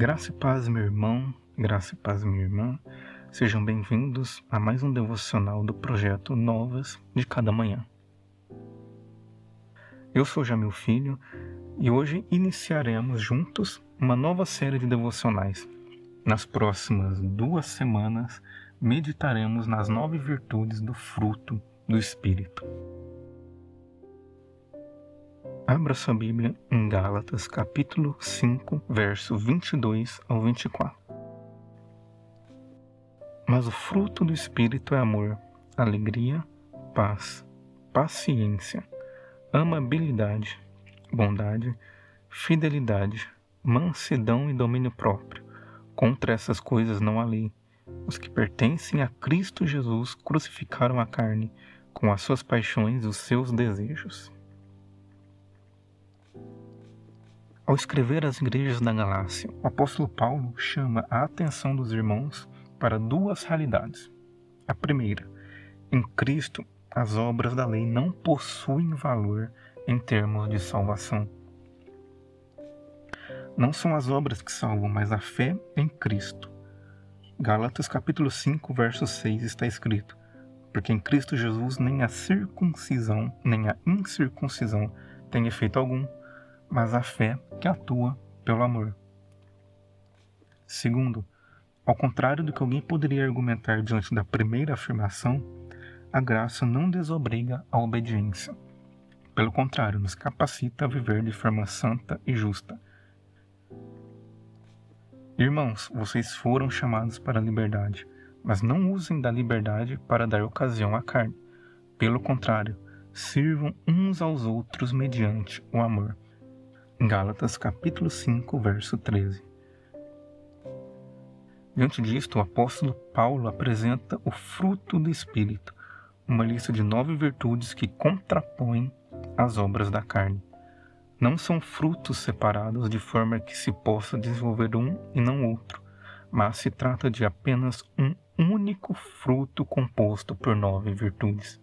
Graça e paz, meu irmão, graça e paz, minha irmã. Sejam bem-vindos a mais um devocional do projeto Novas de Cada Manhã. Eu sou Jamil Filho e hoje iniciaremos juntos uma nova série de devocionais. Nas próximas duas semanas, meditaremos nas nove virtudes do fruto do Espírito. Abra sua Bíblia em Gálatas, capítulo 5, verso 22 ao 24. Mas o fruto do Espírito é amor, alegria, paz, paciência, amabilidade, bondade, fidelidade, mansidão e domínio próprio. Contra essas coisas não há lei. Os que pertencem a Cristo Jesus crucificaram a carne com as suas paixões e os seus desejos. Ao escrever às igrejas da Galácia, o apóstolo Paulo chama a atenção dos irmãos para duas realidades. A primeira, em Cristo, as obras da lei não possuem valor em termos de salvação. Não são as obras que salvam, mas a fé em Cristo. Gálatas capítulo 5, verso 6 está escrito: Porque em Cristo Jesus nem a circuncisão, nem a incircuncisão tem efeito algum, mas a fé que atua pelo amor. Segundo, ao contrário do que alguém poderia argumentar diante da primeira afirmação, a graça não desobriga a obediência. Pelo contrário, nos capacita a viver de forma santa e justa. Irmãos, vocês foram chamados para a liberdade, mas não usem da liberdade para dar ocasião à carne. Pelo contrário, sirvam uns aos outros mediante o amor. Gálatas capítulo 5, verso 13. Diante disto, o apóstolo Paulo apresenta o fruto do Espírito, uma lista de nove virtudes que contrapõem as obras da carne. Não são frutos separados de forma que se possa desenvolver um e não outro, mas se trata de apenas um único fruto composto por nove virtudes.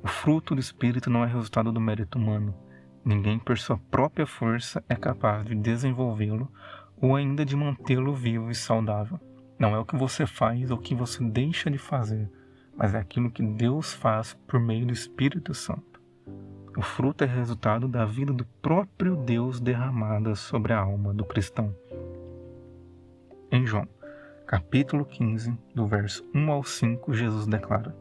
O fruto do Espírito não é resultado do mérito humano Ninguém por sua própria força é capaz de desenvolvê-lo ou ainda de mantê-lo vivo e saudável. Não é o que você faz ou o que você deixa de fazer, mas é aquilo que Deus faz por meio do Espírito Santo. O fruto é resultado da vida do próprio Deus derramada sobre a alma do cristão. Em João, capítulo 15, do verso 1 ao 5, Jesus declara: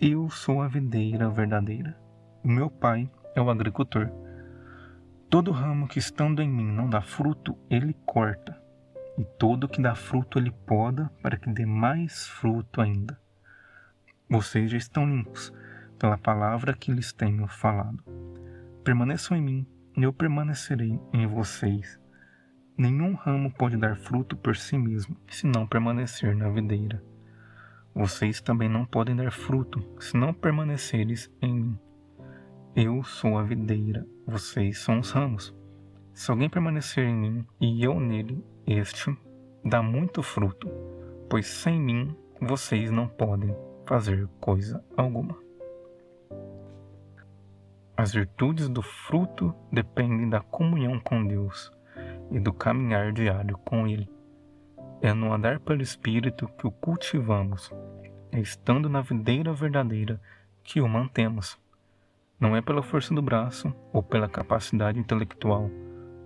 Eu sou a videira verdadeira. O meu Pai é o agricultor. Todo ramo que estando em mim não dá fruto, ele corta, e todo que dá fruto ele poda, para que dê mais fruto ainda. Vocês já estão limpos pela palavra que lhes tenho falado. Permaneçam em mim, e eu permanecerei em vocês. Nenhum ramo pode dar fruto por si mesmo, se não permanecer na videira. Vocês também não podem dar fruto, se não permaneceres em mim. Eu sou a videira, vocês são os ramos. Se alguém permanecer em mim e eu nele, este dá muito fruto, pois sem mim vocês não podem fazer coisa alguma. As virtudes do fruto dependem da comunhão com Deus e do caminhar diário com Ele. É no andar pelo Espírito que o cultivamos, é estando na videira verdadeira que o mantemos. Não é pela força do braço ou pela capacidade intelectual,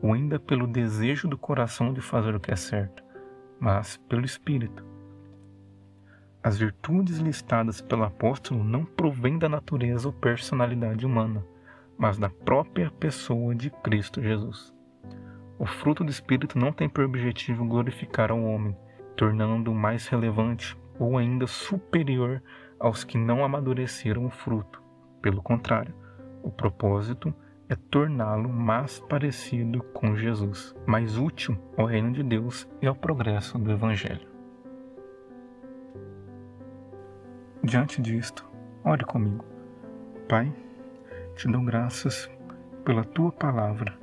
ou ainda pelo desejo do coração de fazer o que é certo, mas pelo Espírito. As virtudes listadas pelo apóstolo não provêm da natureza ou personalidade humana, mas da própria pessoa de Cristo Jesus. O fruto do Espírito não tem por objetivo glorificar ao homem, tornando-o mais relevante ou ainda superior aos que não amadureceram o fruto pelo contrário, o propósito é torná-lo mais parecido com Jesus, mais útil ao reino de Deus e ao progresso do Evangelho. Diante disto, ore comigo. Pai, te dou graças pela tua palavra,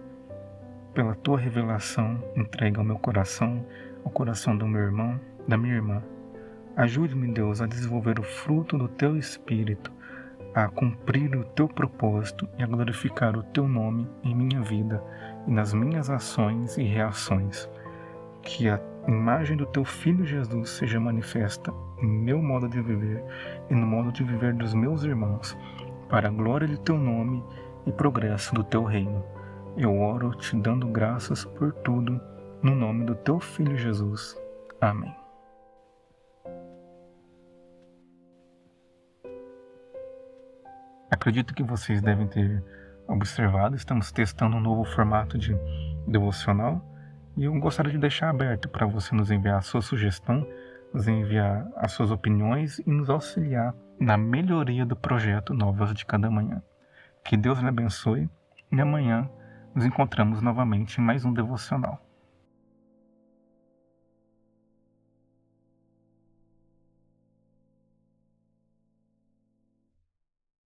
pela tua revelação entregue ao meu coração, ao coração do meu irmão, da minha irmã. Ajude-me, Deus, a desenvolver o fruto do teu espírito a cumprir o teu propósito e a glorificar o teu nome em minha vida e nas minhas ações e reações. Que a imagem do teu Filho Jesus seja manifesta em meu modo de viver e no modo de viver dos meus irmãos, para a glória de teu nome e progresso do teu reino. Eu oro te dando graças por tudo, no nome do teu Filho Jesus. Amém. Acredito que vocês devem ter observado, estamos testando um novo formato de devocional e eu gostaria de deixar aberto para você nos enviar a sua sugestão, nos enviar as suas opiniões e nos auxiliar na melhoria do projeto Novas de Cada Manhã. Que Deus lhe abençoe e amanhã nos encontramos novamente em mais um devocional.